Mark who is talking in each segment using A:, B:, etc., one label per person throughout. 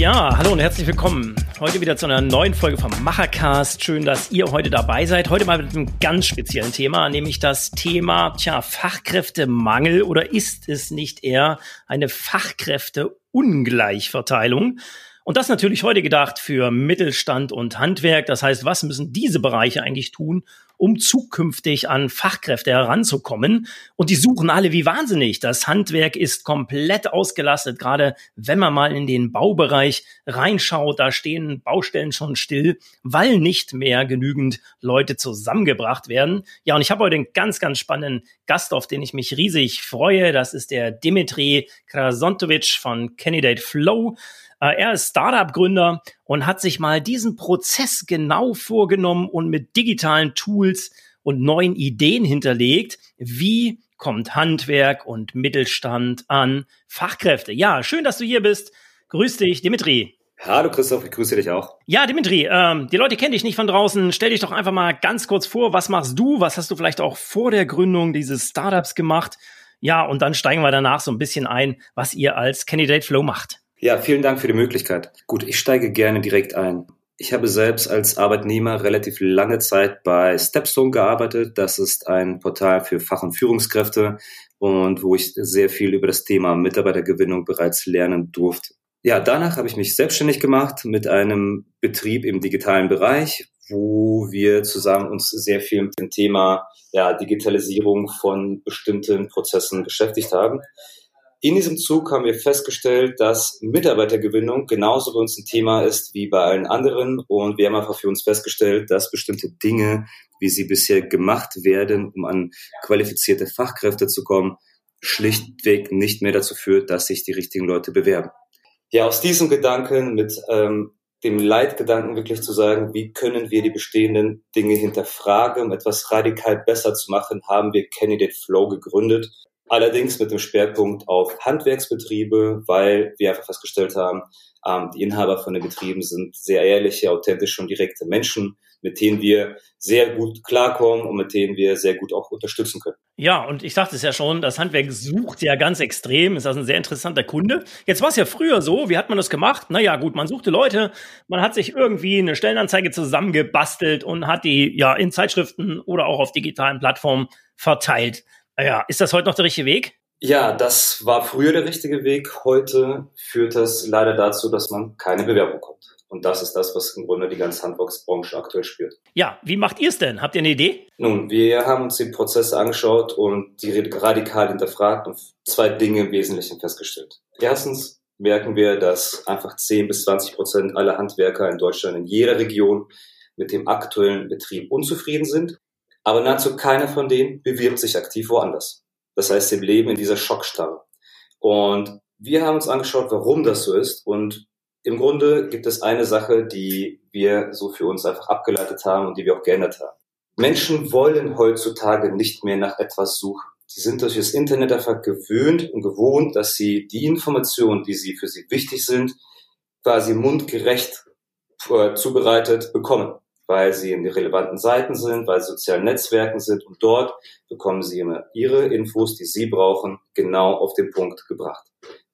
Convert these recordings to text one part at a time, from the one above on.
A: Ja, hallo und herzlich willkommen. Heute wieder zu einer neuen Folge vom Machercast. Schön, dass ihr heute dabei seid. Heute mal mit einem ganz speziellen Thema, nämlich das Thema, tja, Fachkräftemangel oder ist es nicht eher eine Fachkräfteungleichverteilung? Und das natürlich heute gedacht für Mittelstand und Handwerk. Das heißt, was müssen diese Bereiche eigentlich tun, um zukünftig an Fachkräfte heranzukommen. Und die suchen alle wie wahnsinnig. Das Handwerk ist komplett ausgelastet, gerade wenn man mal in den Baubereich reinschaut. Da stehen Baustellen schon still, weil nicht mehr genügend Leute zusammengebracht werden. Ja, und ich habe heute einen ganz, ganz spannenden Gast, auf den ich mich riesig freue. Das ist der Dimitri Krasontovic von Candidate Flow. Äh, er ist Startup-Gründer und hat sich mal diesen Prozess genau vorgenommen und mit digitalen Tools und neuen Ideen hinterlegt. Wie kommt Handwerk und Mittelstand an Fachkräfte? Ja, schön, dass du hier bist. Grüß dich, Dimitri.
B: Hallo Christoph, ich grüße dich auch.
A: Ja, Dimitri, ähm, die Leute kennen dich nicht von draußen. Stell dich doch einfach mal ganz kurz vor, was machst du? Was hast du vielleicht auch vor der Gründung dieses Startups gemacht? Ja, und dann steigen wir danach so ein bisschen ein, was ihr als Candidate Flow macht.
B: Ja, vielen Dank für die Möglichkeit. Gut, ich steige gerne direkt ein. Ich habe selbst als Arbeitnehmer relativ lange Zeit bei Stepstone gearbeitet. Das ist ein Portal für Fach- und Führungskräfte und wo ich sehr viel über das Thema Mitarbeitergewinnung bereits lernen durfte. Ja, danach habe ich mich selbstständig gemacht mit einem Betrieb im digitalen Bereich, wo wir zusammen uns sehr viel mit dem Thema ja, Digitalisierung von bestimmten Prozessen beschäftigt haben. In diesem Zug haben wir festgestellt, dass Mitarbeitergewinnung genauso bei uns ein Thema ist wie bei allen anderen. Und wir haben einfach für uns festgestellt, dass bestimmte Dinge, wie sie bisher gemacht werden, um an qualifizierte Fachkräfte zu kommen, schlichtweg nicht mehr dazu führt, dass sich die richtigen Leute bewerben. Ja, aus diesem Gedanken mit ähm, dem Leitgedanken wirklich zu sagen, wie können wir die bestehenden Dinge hinterfragen, um etwas radikal besser zu machen, haben wir Candidate Flow gegründet Allerdings mit dem Schwerpunkt auf Handwerksbetriebe, weil wir einfach festgestellt haben, ähm, die Inhaber von den Betrieben sind sehr ehrliche, authentische und direkte Menschen, mit denen wir sehr gut klarkommen und mit denen wir sehr gut auch unterstützen können.
A: Ja, und ich sagte es ja schon, das Handwerk sucht ja ganz extrem, ist das ein sehr interessanter Kunde. Jetzt war es ja früher so, wie hat man das gemacht? Naja, gut, man suchte Leute, man hat sich irgendwie eine Stellenanzeige zusammengebastelt und hat die ja in Zeitschriften oder auch auf digitalen Plattformen verteilt. Ja, ist das heute noch der richtige Weg?
B: Ja, das war früher der richtige Weg. Heute führt das leider dazu, dass man keine Bewerbung bekommt. Und das ist das, was im Grunde die ganze Handwerksbranche aktuell spürt.
A: Ja, wie macht ihr es denn? Habt ihr eine Idee?
B: Nun, wir haben uns die Prozesse angeschaut und die radikal hinterfragt und zwei Dinge im Wesentlichen festgestellt. Erstens merken wir, dass einfach 10 bis 20 Prozent aller Handwerker in Deutschland in jeder Region mit dem aktuellen Betrieb unzufrieden sind aber nahezu keiner von denen bewirbt sich aktiv woanders. Das heißt, sie leben in dieser Schockstarre. Und wir haben uns angeschaut, warum das so ist. Und im Grunde gibt es eine Sache, die wir so für uns einfach abgeleitet haben und die wir auch geändert haben. Menschen wollen heutzutage nicht mehr nach etwas suchen. Sie sind durch das Internet einfach gewöhnt und gewohnt, dass sie die Informationen, die sie für sie wichtig sind, quasi mundgerecht äh, zubereitet bekommen weil sie in den relevanten Seiten sind, weil sie sozialen Netzwerken sind und dort bekommen sie immer ihre Infos, die sie brauchen, genau auf den Punkt gebracht.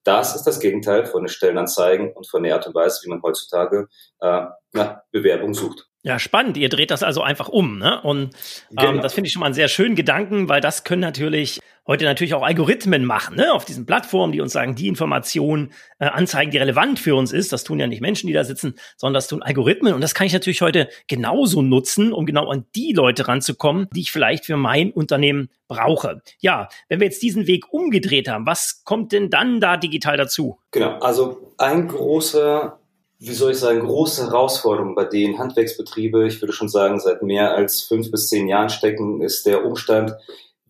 B: Das ist das Gegenteil von den Stellenanzeigen und von der Art und Weise, wie man heutzutage äh, nach Bewerbung sucht.
A: Ja, spannend. Ihr dreht das also einfach um. Ne? Und ähm, genau. das finde ich schon mal einen sehr schönen Gedanken, weil das können natürlich heute natürlich auch Algorithmen machen, ne? auf diesen Plattformen, die uns sagen, die Information äh, anzeigen, die relevant für uns ist. Das tun ja nicht Menschen, die da sitzen, sondern das tun Algorithmen. Und das kann ich natürlich heute genauso nutzen, um genau an die Leute ranzukommen, die ich vielleicht für mein Unternehmen brauche. Ja, wenn wir jetzt diesen Weg umgedreht haben, was kommt denn dann da digital dazu?
B: Genau, also ein großer wie soll ich sagen, große Herausforderung, bei denen Handwerksbetriebe, ich würde schon sagen, seit mehr als fünf bis zehn Jahren stecken, ist der Umstand,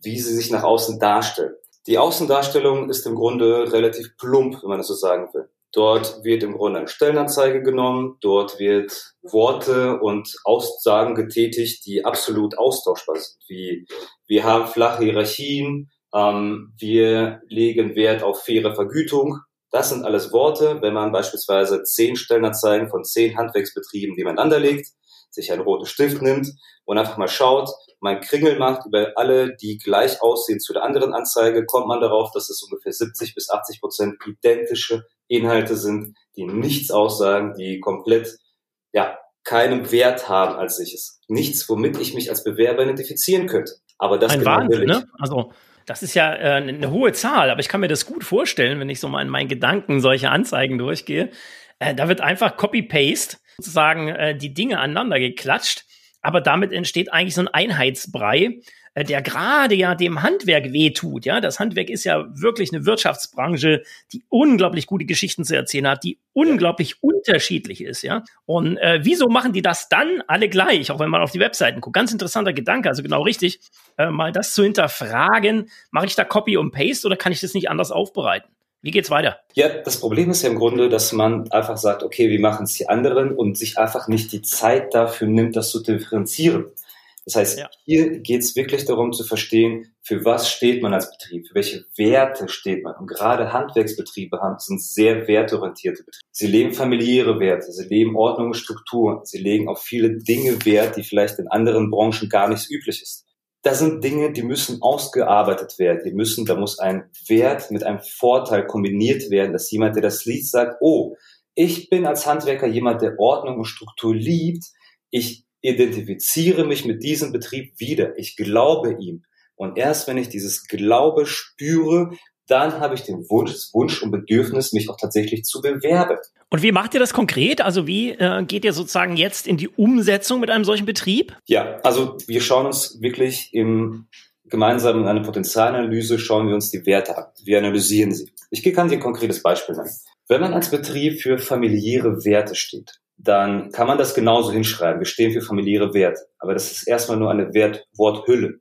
B: wie sie sich nach außen darstellen. Die Außendarstellung ist im Grunde relativ plump, wenn man das so sagen will. Dort wird im Grunde eine Stellenanzeige genommen, dort wird Worte und Aussagen getätigt, die absolut austauschbar sind, wie wir haben flache Hierarchien, Ähm, wir legen Wert auf faire Vergütung. Das sind alles Worte, wenn man beispielsweise zehn Stellenanzeigen von zehn Handwerksbetrieben nebeneinander legt, sich einen roten Stift nimmt und einfach mal schaut, mein Kringel macht über alle, die gleich aussehen zu der anderen Anzeige, kommt man darauf, dass es ungefähr 70 bis 80 Prozent identische Inhalte sind, die nichts aussagen, die komplett, ja, keinen Wert haben als solches. Nichts, womit ich mich als Bewerber identifizieren könnte. Aber das
A: Ein genau Wahnsinn, ne? Also, das ist ja äh, eine hohe Zahl, aber ich kann mir das gut vorstellen, wenn ich so mal in meinen Gedanken solche Anzeigen durchgehe. Äh, da wird einfach Copy-Paste sozusagen äh, die Dinge aneinander geklatscht, aber damit entsteht eigentlich so ein Einheitsbrei, äh, der gerade ja dem Handwerk wehtut. Ja, das Handwerk ist ja wirklich eine Wirtschaftsbranche, die unglaublich gute Geschichten zu erzählen hat, die unglaublich unterschiedlich ist. Ja, und äh, wieso machen die das dann alle gleich, auch wenn man auf die Webseiten guckt? Ganz interessanter Gedanke, also genau richtig, äh, mal das zu hinterfragen. Mache ich da Copy und Paste oder kann ich das nicht anders aufbereiten? Wie geht's weiter?
B: Ja, das Problem ist ja im Grunde, dass man einfach sagt, okay, wie machen es die anderen und sich einfach nicht die Zeit dafür nimmt, das zu differenzieren. Das heißt, ja. hier geht es wirklich darum zu verstehen, für was steht man als Betrieb, für welche Werte steht man. Und gerade Handwerksbetriebe haben, sind sehr wertorientierte Betriebe. Sie leben familiäre Werte, sie leben Ordnung und Struktur, sie legen auf viele Dinge Wert, die vielleicht in anderen Branchen gar nicht üblich ist. Das sind Dinge, die müssen ausgearbeitet werden. Die müssen, da muss ein Wert mit einem Vorteil kombiniert werden, dass jemand, der das liest, sagt, oh, ich bin als Handwerker jemand, der Ordnung und Struktur liebt. Ich identifiziere mich mit diesem Betrieb wieder. Ich glaube ihm. Und erst wenn ich dieses Glaube spüre, dann habe ich den Wunsch, Wunsch und Bedürfnis, mich auch tatsächlich zu bewerben.
A: Und wie macht ihr das konkret? Also wie äh, geht ihr sozusagen jetzt in die Umsetzung mit einem solchen Betrieb?
B: Ja, also wir schauen uns wirklich im gemeinsam in einer Potenzialanalyse schauen wir uns die Werte an. Wir analysieren sie. Ich kann dir ein konkretes Beispiel nennen. Wenn man als Betrieb für familiäre Werte steht, dann kann man das genauso hinschreiben. Wir stehen für familiäre Werte. Aber das ist erstmal nur eine Wertworthülle.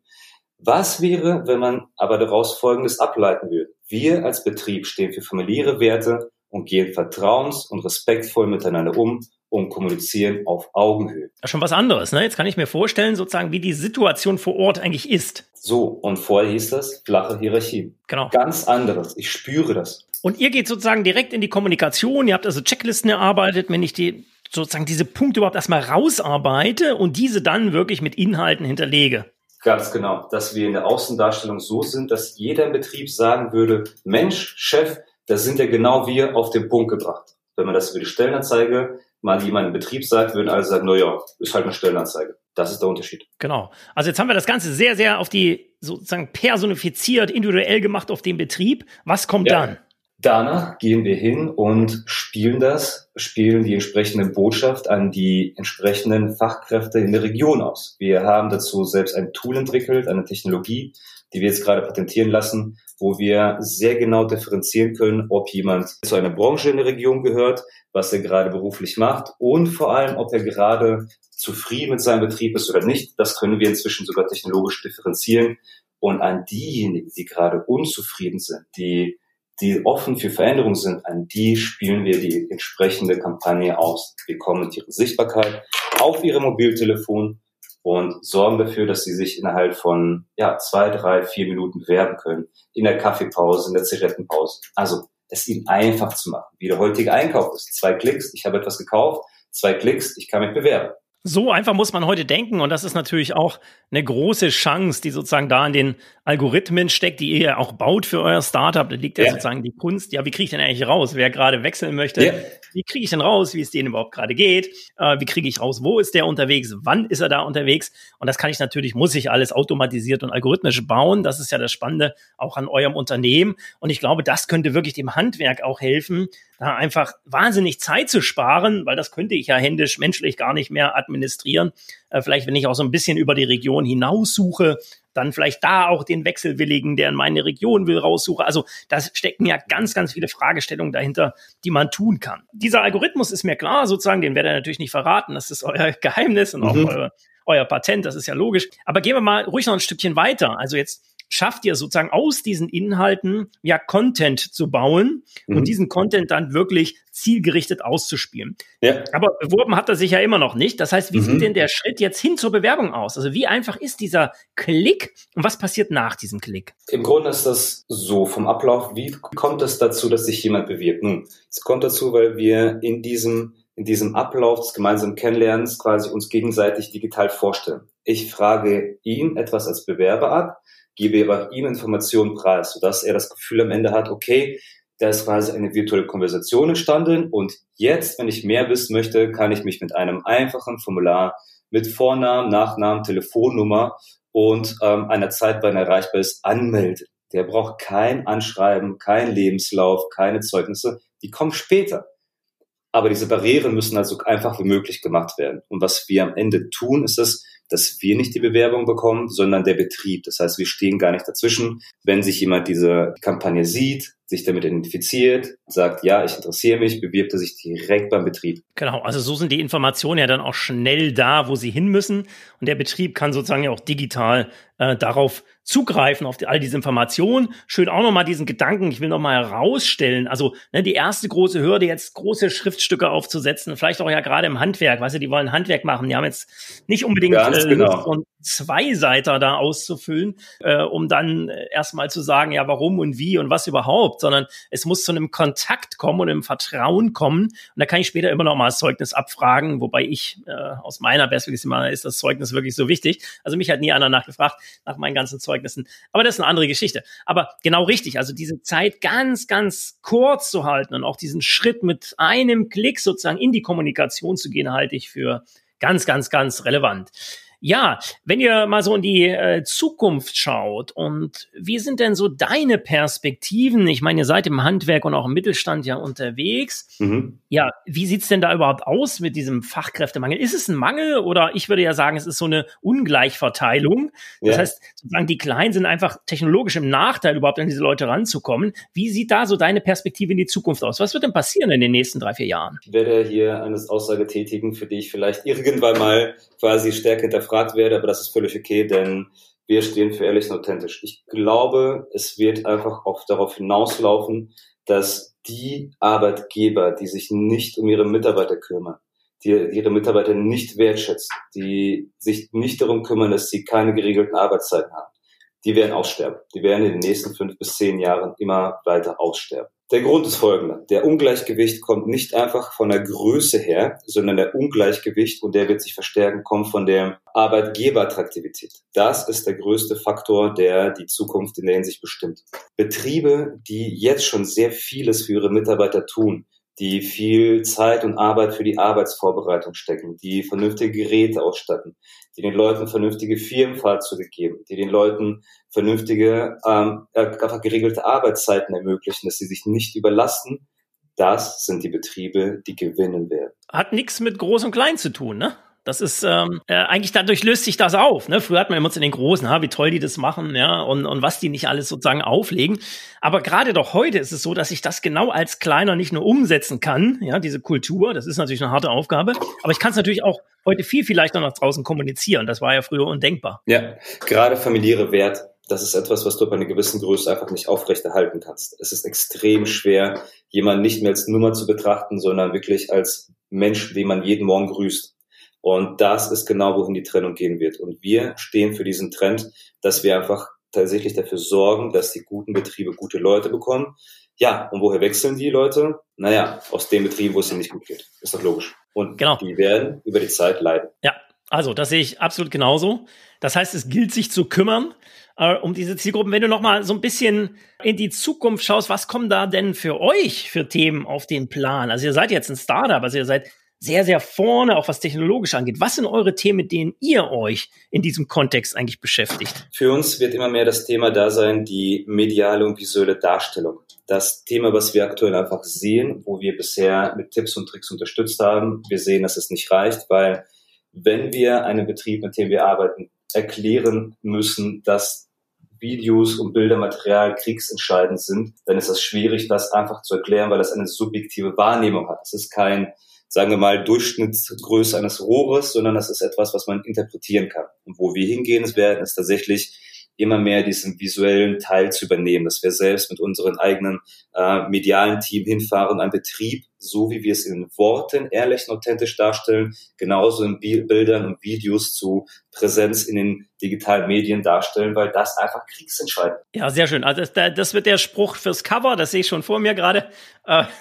B: Was wäre, wenn man aber daraus Folgendes ableiten würde? Wir als Betrieb stehen für familiäre Werte und gehen vertrauens- und respektvoll miteinander um und kommunizieren auf Augenhöhe.
A: Schon was anderes, ne? Jetzt kann ich mir vorstellen, sozusagen, wie die Situation vor Ort eigentlich ist.
B: So, und vorher hieß das flache Hierarchie. Genau. Ganz anderes. Ich spüre das.
A: Und ihr geht sozusagen direkt in die Kommunikation. Ihr habt also Checklisten erarbeitet. Wenn ich die sozusagen diese Punkte überhaupt erstmal rausarbeite und diese dann wirklich mit Inhalten hinterlege.
B: Ganz genau, dass wir in der Außendarstellung so sind, dass jeder im Betrieb sagen würde, Mensch, Chef, da sind ja genau wir auf den Punkt gebracht. Wenn man das über die Stellenanzeige mal jemand im Betrieb sagt, würden alle sagen, na ja, ist halt eine Stellenanzeige. Das ist der Unterschied.
A: Genau. Also jetzt haben wir das Ganze sehr, sehr auf die sozusagen personifiziert, individuell gemacht auf den Betrieb. Was kommt ja. dann?
B: Danach gehen wir hin und spielen das, spielen die entsprechende Botschaft an die entsprechenden Fachkräfte in der Region aus. Wir haben dazu selbst ein Tool entwickelt, eine Technologie, die wir jetzt gerade patentieren lassen, wo wir sehr genau differenzieren können, ob jemand zu einer Branche in der Region gehört, was er gerade beruflich macht und vor allem, ob er gerade zufrieden mit seinem Betrieb ist oder nicht. Das können wir inzwischen sogar technologisch differenzieren. Und an diejenigen, die gerade unzufrieden sind, die die offen für Veränderungen sind, an die spielen wir die entsprechende Kampagne aus. Wir kommen mit ihrer Sichtbarkeit auf ihre Mobiltelefon und sorgen dafür, dass sie sich innerhalb von ja, zwei, drei, vier Minuten bewerben können. In der Kaffeepause, in der Zigarettenpause. Also es ihnen einfach zu machen, wie der heutige Einkauf ist. Zwei Klicks, ich habe etwas gekauft, zwei Klicks, ich kann mich bewerben.
A: So einfach muss man heute denken und das ist natürlich auch eine große Chance, die sozusagen da in den Algorithmen steckt, die ihr auch baut für euer Startup. Da liegt ja, ja sozusagen die Kunst. Ja, wie kriege ich denn eigentlich raus, wer gerade wechseln möchte? Ja. Wie kriege ich denn raus, wie es denen überhaupt gerade geht? Äh, wie kriege ich raus, wo ist der unterwegs? Wann ist er da unterwegs? Und das kann ich natürlich, muss ich alles automatisiert und algorithmisch bauen. Das ist ja das Spannende auch an eurem Unternehmen. Und ich glaube, das könnte wirklich dem Handwerk auch helfen, da einfach wahnsinnig Zeit zu sparen, weil das könnte ich ja händisch, menschlich gar nicht mehr administrieren. Äh, vielleicht, wenn ich auch so ein bisschen über die Region hinaus suche, dann vielleicht da auch den Wechselwilligen, der in meine Region will, raussuche. Also da stecken ja ganz, ganz viele Fragestellungen dahinter, die man tun kann. Dieser Algorithmus ist mir klar, sozusagen, den werde ich natürlich nicht verraten. Das ist euer Geheimnis und auch mhm. euer, euer Patent, das ist ja logisch. Aber gehen wir mal ruhig noch ein Stückchen weiter. Also jetzt schafft ihr sozusagen aus diesen Inhalten ja Content zu bauen mhm. und diesen Content dann wirklich zielgerichtet auszuspielen. Ja. Aber beworben hat er sich ja immer noch nicht. Das heißt, wie mhm. sieht denn der Schritt jetzt hin zur Bewerbung aus? Also wie einfach ist dieser Klick und was passiert nach diesem Klick?
B: Im Grunde ist das so vom Ablauf. Wie kommt es dazu, dass sich jemand bewirbt? Nun, es kommt dazu, weil wir in diesem in diesem Ablauf des gemeinsamen Kennenlernens quasi uns gegenseitig digital vorstellen. Ich frage ihn etwas als Bewerber ab, gebe aber ihm Informationen preis, sodass er das Gefühl am Ende hat, okay, da ist quasi eine virtuelle Konversation entstanden und jetzt, wenn ich mehr wissen möchte, kann ich mich mit einem einfachen Formular mit Vornamen, Nachnamen, Telefonnummer und ähm, einer Zeit, wann erreichbar ist, anmelden. Der braucht kein Anschreiben, kein Lebenslauf, keine Zeugnisse. Die kommen später. Aber diese Barrieren müssen also einfach wie möglich gemacht werden. Und was wir am Ende tun, ist es, dass wir nicht die Bewerbung bekommen, sondern der Betrieb. Das heißt, wir stehen gar nicht dazwischen. Wenn sich jemand diese Kampagne sieht, sich damit identifiziert, sagt, ja, ich interessiere mich, bewirbt er sich direkt beim Betrieb.
A: Genau, also so sind die Informationen ja dann auch schnell da, wo sie hin müssen. Und der Betrieb kann sozusagen ja auch digital äh, darauf zugreifen, auf die, all diese Informationen. Schön auch nochmal diesen Gedanken, ich will nochmal herausstellen, also ne, die erste große Hürde, jetzt große Schriftstücke aufzusetzen, vielleicht auch ja gerade im Handwerk, weißt du, die wollen Handwerk machen, die haben jetzt nicht unbedingt äh, genau. und zwei Seiter da auszufüllen, äh, um dann äh, erstmal zu sagen, ja, warum und wie und was überhaupt, sondern es muss zu einem Kontakt kommen und einem Vertrauen kommen. Und da kann ich später immer noch mal das Zeugnis abfragen, wobei ich äh, aus meiner Perspektive mal ist das Zeugnis wirklich so wichtig. Also mich hat nie einer nachgefragt nach meinen ganzen Zeugnissen. Aber das ist eine andere Geschichte. Aber genau richtig, also diese Zeit ganz, ganz kurz zu halten und auch diesen Schritt mit einem Klick sozusagen in die Kommunikation zu gehen, halte ich für ganz, ganz, ganz relevant. Ja, wenn ihr mal so in die äh, Zukunft schaut und wie sind denn so deine Perspektiven? Ich meine, ihr seid im Handwerk und auch im Mittelstand ja unterwegs. Mhm. Ja, wie sieht's denn da überhaupt aus mit diesem Fachkräftemangel? Ist es ein Mangel oder ich würde ja sagen, es ist so eine Ungleichverteilung. Das ja. heißt, sozusagen die Kleinen sind einfach technologisch im Nachteil, überhaupt an diese Leute ranzukommen. Wie sieht da so deine Perspektive in die Zukunft aus? Was wird denn passieren in den nächsten drei, vier Jahren?
B: Ich werde hier eine Aussage tätigen, für die ich vielleicht irgendwann mal quasi stärker hinterfrage gefragt werde, aber das ist völlig okay, denn wir stehen für ehrlich und authentisch. Ich glaube, es wird einfach auch darauf hinauslaufen, dass die Arbeitgeber, die sich nicht um ihre Mitarbeiter kümmern, die ihre Mitarbeiter nicht wertschätzen, die sich nicht darum kümmern, dass sie keine geregelten Arbeitszeiten haben, die werden aussterben. Die werden in den nächsten fünf bis zehn Jahren immer weiter aussterben. Der Grund ist folgender. Der Ungleichgewicht kommt nicht einfach von der Größe her, sondern der Ungleichgewicht, und der wird sich verstärken, kommt von der Arbeitgeberattraktivität. Das ist der größte Faktor, der die Zukunft in der Hinsicht bestimmt. Betriebe, die jetzt schon sehr vieles für ihre Mitarbeiter tun, die viel Zeit und Arbeit für die Arbeitsvorbereitung stecken, die vernünftige Geräte ausstatten, die den Leuten vernünftige Firmenfahrzeuge geben, die den Leuten vernünftige, ähm, einfach geregelte Arbeitszeiten ermöglichen, dass sie sich nicht überlasten. Das sind die Betriebe, die gewinnen werden.
A: Hat nichts mit Groß und Klein zu tun, ne? Das ist ähm, äh, eigentlich dadurch löst sich das auf. Ne? Früher hat man immer zu den Großen, ha, wie toll die das machen, ja, und, und was die nicht alles sozusagen auflegen. Aber gerade doch heute ist es so, dass ich das genau als Kleiner nicht nur umsetzen kann, ja, diese Kultur. Das ist natürlich eine harte Aufgabe, aber ich kann es natürlich auch heute viel, viel leichter nach draußen kommunizieren. Das war ja früher undenkbar.
B: Ja, gerade familiäre Wert. Das ist etwas, was du bei einer gewissen Größe einfach nicht aufrechterhalten kannst. Es ist extrem schwer, jemanden nicht mehr als Nummer zu betrachten, sondern wirklich als Mensch, den man jeden Morgen grüßt. Und das ist genau, wohin die Trennung gehen wird. Und wir stehen für diesen Trend, dass wir einfach tatsächlich dafür sorgen, dass die guten Betriebe gute Leute bekommen. Ja, und woher wechseln die Leute? Naja, aus den Betrieben, wo es ihnen nicht gut geht. Ist doch logisch. Und genau. die werden über die Zeit leiden.
A: Ja, also das sehe ich absolut genauso. Das heißt, es gilt sich zu kümmern äh, um diese Zielgruppen. Wenn du noch mal so ein bisschen in die Zukunft schaust, was kommen da denn für euch für Themen auf den Plan? Also ihr seid jetzt ein Startup, also ihr seid sehr, sehr vorne, auch was technologisch angeht. Was sind eure Themen, mit denen ihr euch in diesem Kontext eigentlich beschäftigt?
B: Für uns wird immer mehr das Thema da sein, die mediale und visuelle Darstellung. Das Thema, was wir aktuell einfach sehen, wo wir bisher mit Tipps und Tricks unterstützt haben, wir sehen, dass es nicht reicht, weil wenn wir einen Betrieb, mit dem wir arbeiten, erklären müssen, dass Videos und Bildermaterial kriegsentscheidend sind, dann ist es schwierig, das einfach zu erklären, weil das eine subjektive Wahrnehmung hat. Es ist kein sagen wir mal, Durchschnittsgröße eines Rohres, sondern das ist etwas, was man interpretieren kann. Und wo wir hingehen werden, ist tatsächlich immer mehr diesen visuellen Teil zu übernehmen, dass wir selbst mit unserem eigenen äh, medialen Team hinfahren, einen Betrieb, so wie wir es in Worten ehrlich und authentisch darstellen, genauso in Bildern und Videos zu Präsenz in den digitalen Medien darstellen, weil das einfach kriegsentscheidend.
A: Ja, sehr schön. Also das, wird der Spruch fürs Cover, das sehe ich schon vor mir gerade. Äh.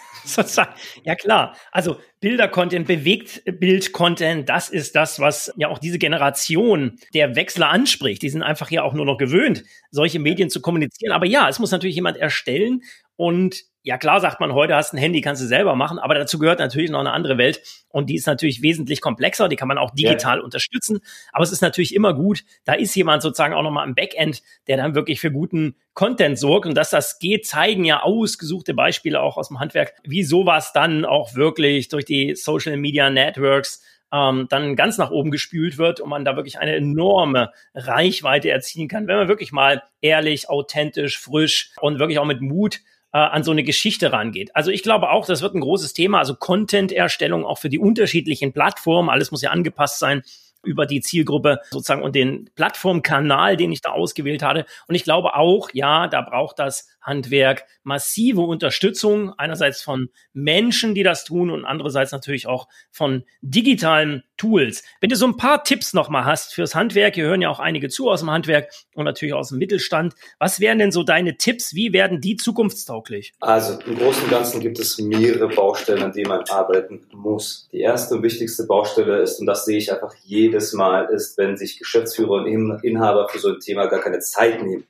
A: Ja klar, also Bilder-Content, Bewegt-Bild-Content, das ist das, was ja auch diese Generation der Wechsler anspricht. Die sind einfach ja auch nur noch gewöhnt, solche Medien zu kommunizieren. Aber ja, es muss natürlich jemand erstellen und ja klar sagt man heute, hast ein Handy, kannst du selber machen, aber dazu gehört natürlich noch eine andere Welt und die ist natürlich wesentlich komplexer, die kann man auch digital ja. unterstützen, aber es ist natürlich immer gut, da ist jemand sozusagen auch nochmal im Backend, der dann wirklich für guten Content sorgt und dass das geht, zeigen ja ausgesuchte Beispiele auch aus dem Handwerk, wie sowas dann auch wirklich durch die Social Media Networks ähm, dann ganz nach oben gespült wird und man da wirklich eine enorme Reichweite erzielen kann, wenn man wirklich mal ehrlich, authentisch, frisch und wirklich auch mit Mut äh, an so eine Geschichte rangeht. Also ich glaube auch, das wird ein großes Thema, also Content-Erstellung auch für die unterschiedlichen Plattformen. Alles muss ja angepasst sein über die Zielgruppe sozusagen und den Plattformkanal, den ich da ausgewählt hatte. Und ich glaube auch, ja, da braucht das Handwerk massive Unterstützung, einerseits von Menschen, die das tun und andererseits natürlich auch von digitalen Tools. Wenn du so ein paar Tipps nochmal hast fürs Handwerk, hier hören ja auch einige zu aus dem Handwerk und natürlich aus dem Mittelstand. Was wären denn so deine Tipps? Wie werden die zukunftstauglich?
B: Also im Großen und Ganzen gibt es mehrere Baustellen, an denen man arbeiten muss. Die erste und wichtigste Baustelle ist, und das sehe ich einfach jedes Mal, ist, wenn sich Geschäftsführer und Inhaber für so ein Thema gar keine Zeit nehmen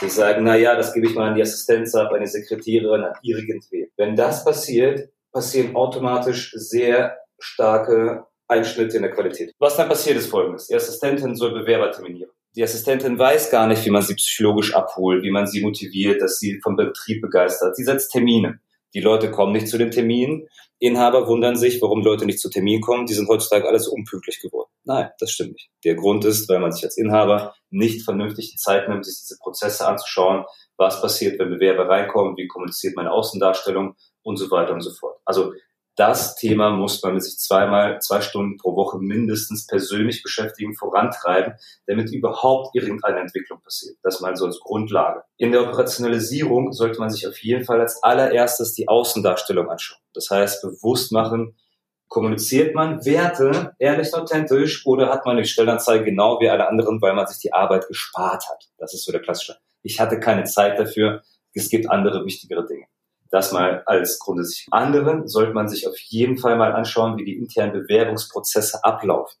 B: Sie sagen, na ja, das gebe ich mal an die Assistenz ab, an die Sekretärin, an irgendwen. Wenn das passiert, passieren automatisch sehr starke Einschnitte in der Qualität. Was dann passiert ist folgendes. Die Assistentin soll Bewerber terminieren. Die Assistentin weiß gar nicht, wie man sie psychologisch abholt, wie man sie motiviert, dass sie vom Betrieb begeistert. Sie setzt Termine. Die Leute kommen nicht zu den Terminen. Inhaber wundern sich, warum Leute nicht zu Terminen kommen. Die sind heutzutage alles unpünktlich geworden. Nein, das stimmt nicht. Der Grund ist, weil man sich als Inhaber nicht vernünftig die Zeit nimmt, sich diese Prozesse anzuschauen, was passiert, wenn Bewerber reinkommen, wie kommuniziert meine Außendarstellung und so weiter und so fort. Also das Thema muss man mit sich zweimal, zwei Stunden pro Woche mindestens persönlich beschäftigen, vorantreiben, damit überhaupt irgendeine Entwicklung passiert. Das mal so als Grundlage. In der Operationalisierung sollte man sich auf jeden Fall als allererstes die Außendarstellung anschauen. Das heißt, bewusst machen, kommuniziert man Werte ehrlich und authentisch oder hat man die Stellenanzeige genau wie alle anderen, weil man sich die Arbeit gespart hat? Das ist so der klassische. Ich hatte keine Zeit dafür. Es gibt andere wichtigere Dinge. Das mal als grundsätzlich. Anderen sollte man sich auf jeden Fall mal anschauen, wie die internen Bewerbungsprozesse ablaufen.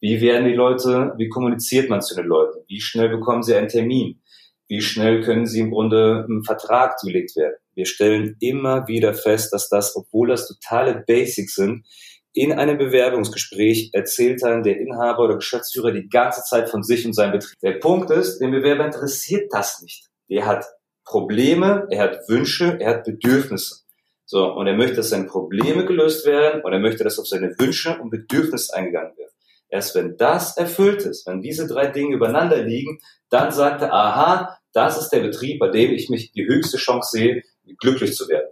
B: Wie werden die Leute, wie kommuniziert man zu den Leuten? Wie schnell bekommen sie einen Termin? Wie schnell können sie im Grunde einen Vertrag zugelegt werden? Wir stellen immer wieder fest, dass das, obwohl das totale Basics sind, in einem Bewerbungsgespräch erzählt dann der Inhaber oder Geschäftsführer die ganze Zeit von sich und seinem Betrieb. Der Punkt ist, den Bewerber interessiert das nicht. Der hat Probleme, er hat Wünsche, er hat Bedürfnisse. So, und er möchte, dass seine Probleme gelöst werden und er möchte, dass auf seine Wünsche und Bedürfnisse eingegangen wird. Erst wenn das erfüllt ist, wenn diese drei Dinge übereinander liegen, dann sagt er, aha, das ist der Betrieb, bei dem ich mich die höchste Chance sehe, glücklich zu werden.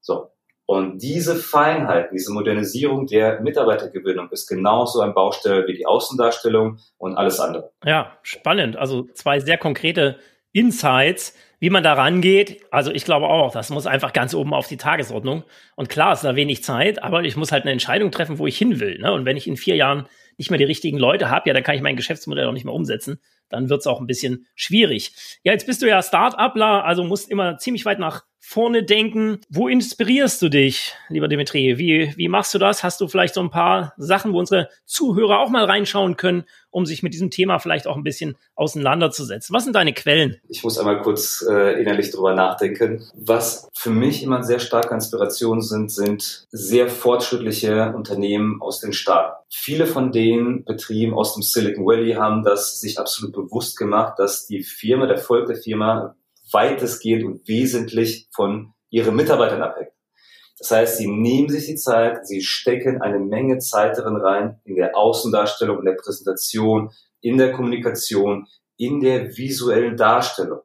B: So. Und diese Feinheit, diese Modernisierung der Mitarbeitergewinnung ist genauso ein Baustelle wie die Außendarstellung und alles andere.
A: Ja, spannend. Also zwei sehr konkrete Insights, wie man da rangeht. Also ich glaube auch, das muss einfach ganz oben auf die Tagesordnung. Und klar ist da wenig Zeit, aber ich muss halt eine Entscheidung treffen, wo ich hin will. Ne? Und wenn ich in vier Jahren nicht mehr die richtigen Leute habe, ja, dann kann ich mein Geschäftsmodell auch nicht mehr umsetzen. Dann wird es auch ein bisschen schwierig. Ja, jetzt bist du ja Start-upler, also musst immer ziemlich weit nach vorne denken. Wo inspirierst du dich, lieber Dimitri? Wie, wie machst du das? Hast du vielleicht so ein paar Sachen, wo unsere Zuhörer auch mal reinschauen können, um sich mit diesem Thema vielleicht auch ein bisschen auseinanderzusetzen? Was sind deine Quellen?
B: Ich muss einmal kurz äh, innerlich drüber nachdenken. Was für mich immer sehr starke Inspirationen sind, sind sehr fortschrittliche Unternehmen aus den Staaten. Viele von den Betrieben aus dem Silicon Valley haben das sich absolut bewusst gemacht, dass die Firma, der Erfolg der Firma weitestgehend und wesentlich von ihren Mitarbeitern abhängt. Das heißt, sie nehmen sich die Zeit, sie stecken eine Menge Zeit darin rein, in der Außendarstellung, in der Präsentation, in der Kommunikation, in der visuellen Darstellung.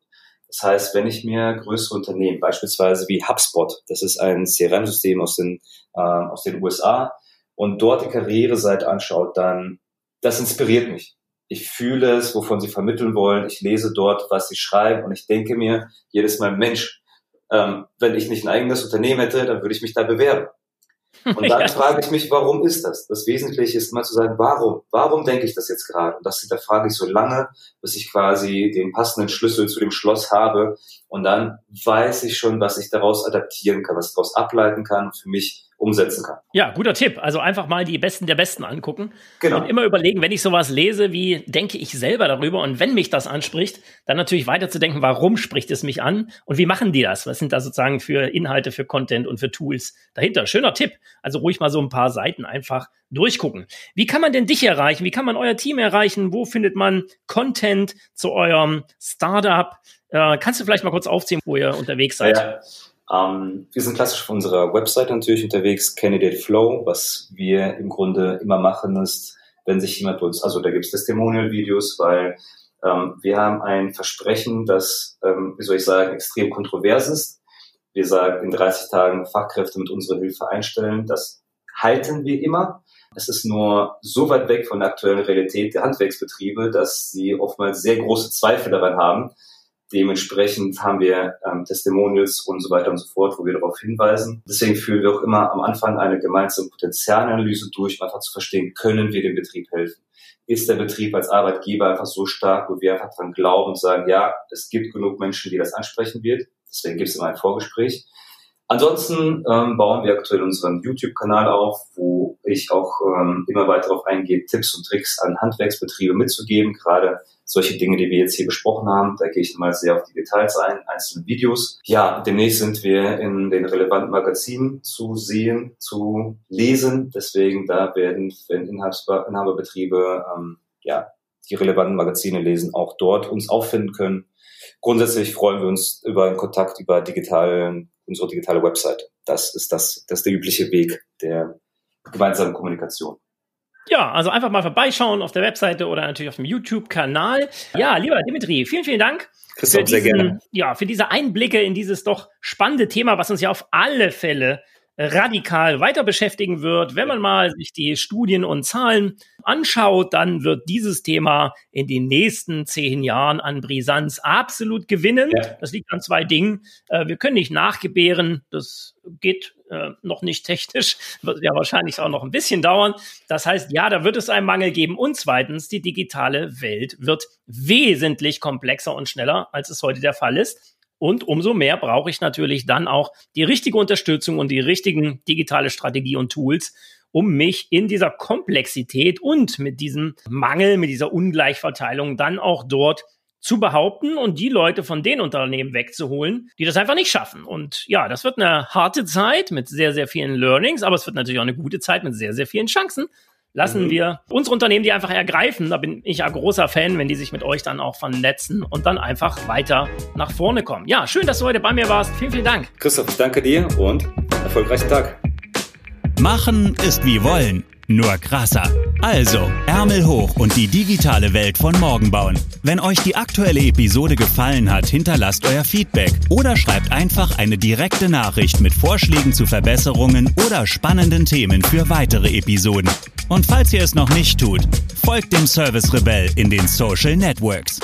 B: Das heißt, wenn ich mir größere Unternehmen, beispielsweise wie HubSpot, das ist ein CRM-System aus den, äh, aus den USA, und dort die Karriereseite anschaut, dann das inspiriert mich. Ich fühle es, wovon sie vermitteln wollen, ich lese dort, was sie schreiben und ich denke mir jedes Mal, Mensch, ähm, wenn ich nicht ein eigenes Unternehmen hätte, dann würde ich mich da bewerben. Und dann ja. frage ich mich, warum ist das? Das Wesentliche ist immer zu sagen, warum? Warum denke ich das jetzt gerade? Und das frage ich so lange, bis ich quasi den passenden Schlüssel zu dem Schloss habe. Und dann weiß ich schon, was ich daraus adaptieren kann, was ich daraus ableiten kann und für mich umsetzen kann.
A: Ja, guter Tipp. Also einfach mal die Besten der Besten angucken.
B: Genau.
A: Und immer überlegen, wenn ich sowas lese, wie denke ich selber darüber? Und wenn mich das anspricht, dann natürlich weiterzudenken, warum spricht es mich an? Und wie machen die das? Was sind da sozusagen für Inhalte, für Content und für Tools dahinter? Schöner Tipp. Also ruhig mal so ein paar Seiten einfach durchgucken. Wie kann man denn dich erreichen? Wie kann man euer Team erreichen? Wo findet man Content zu eurem Startup? Äh, kannst du vielleicht mal kurz aufzählen, wo ihr unterwegs seid?
B: Ja. Ähm, wir sind klassisch auf unserer Website natürlich unterwegs, Candidate Flow. Was wir im Grunde immer machen ist, wenn sich jemand bei uns, also da gibt es Testimonial-Videos, weil ähm, wir haben ein Versprechen, das, ähm, wie soll ich sagen, extrem kontrovers ist. Wir sagen, in 30 Tagen Fachkräfte mit unserer Hilfe einstellen. Das halten wir immer. Es ist nur so weit weg von der aktuellen Realität der Handwerksbetriebe, dass sie oftmals sehr große Zweifel daran haben, Dementsprechend haben wir ähm, Testimonials und so weiter und so fort, wo wir darauf hinweisen. Deswegen führen wir auch immer am Anfang eine gemeinsame Potenzialanalyse durch, um einfach zu verstehen, können wir dem Betrieb helfen? Ist der Betrieb als Arbeitgeber einfach so stark, wo wir einfach dran glauben und sagen, ja, es gibt genug Menschen, die das ansprechen wird. Deswegen gibt es immer ein Vorgespräch. Ansonsten ähm, bauen wir aktuell unseren YouTube-Kanal auf, wo ich auch ähm, immer weiter darauf eingehe, Tipps und Tricks an Handwerksbetriebe mitzugeben, gerade solche Dinge, die wir jetzt hier besprochen haben. Da gehe ich mal sehr auf die Details ein, einzelne Videos. Ja, demnächst sind wir in den relevanten Magazinen zu sehen, zu lesen. Deswegen da werden, wenn Inhaber, Inhaberbetriebe ähm, ja, die relevanten Magazine lesen, auch dort uns auffinden können. Grundsätzlich freuen wir uns über einen Kontakt über digitalen, unsere digitale Website. Das ist das, das ist der übliche Weg der gemeinsamen Kommunikation.
A: Ja, also einfach mal vorbeischauen auf der Webseite oder natürlich auf dem YouTube-Kanal. Ja, lieber Dimitri, vielen, vielen Dank.
B: Christoph, für diesen, sehr gerne.
A: Ja, für diese Einblicke in dieses doch spannende Thema, was uns ja auf alle Fälle radikal weiter beschäftigen wird. Wenn man mal sich die Studien und Zahlen anschaut, dann wird dieses Thema in den nächsten zehn Jahren an Brisanz absolut gewinnen. Ja. Das liegt an zwei Dingen. Äh, wir können nicht nachgebären. Das geht äh, noch nicht technisch. Wird ja wahrscheinlich auch noch ein bisschen dauern. Das heißt, ja, da wird es einen Mangel geben. Und zweitens, die digitale Welt wird wesentlich komplexer und schneller, als es heute der Fall ist. Und umso mehr brauche ich natürlich dann auch die richtige Unterstützung und die richtigen digitale Strategie und Tools, um mich in dieser Komplexität und mit diesem Mangel, mit dieser Ungleichverteilung dann auch dort zu behaupten und die Leute von den Unternehmen wegzuholen, die das einfach nicht schaffen. Und ja, das wird eine harte Zeit mit sehr, sehr vielen Learnings, aber es wird natürlich auch eine gute Zeit mit sehr, sehr vielen Chancen lassen mhm. wir unsere Unternehmen die einfach ergreifen. Da bin ich ja großer Fan, wenn die sich mit euch dann auch vernetzen und dann einfach weiter nach vorne kommen. Ja, schön, dass du heute bei mir warst. Vielen, vielen Dank.
B: Christoph, danke dir und erfolgreichen Tag.
C: Machen ist wie wollen. Nur krasser. Also, Ärmel hoch und die digitale Welt von morgen bauen. Wenn euch die aktuelle Episode gefallen hat, hinterlasst euer Feedback oder schreibt einfach eine direkte Nachricht mit Vorschlägen zu Verbesserungen oder spannenden Themen für weitere Episoden. Und falls ihr es noch nicht tut, folgt dem Service Rebell in den Social Networks.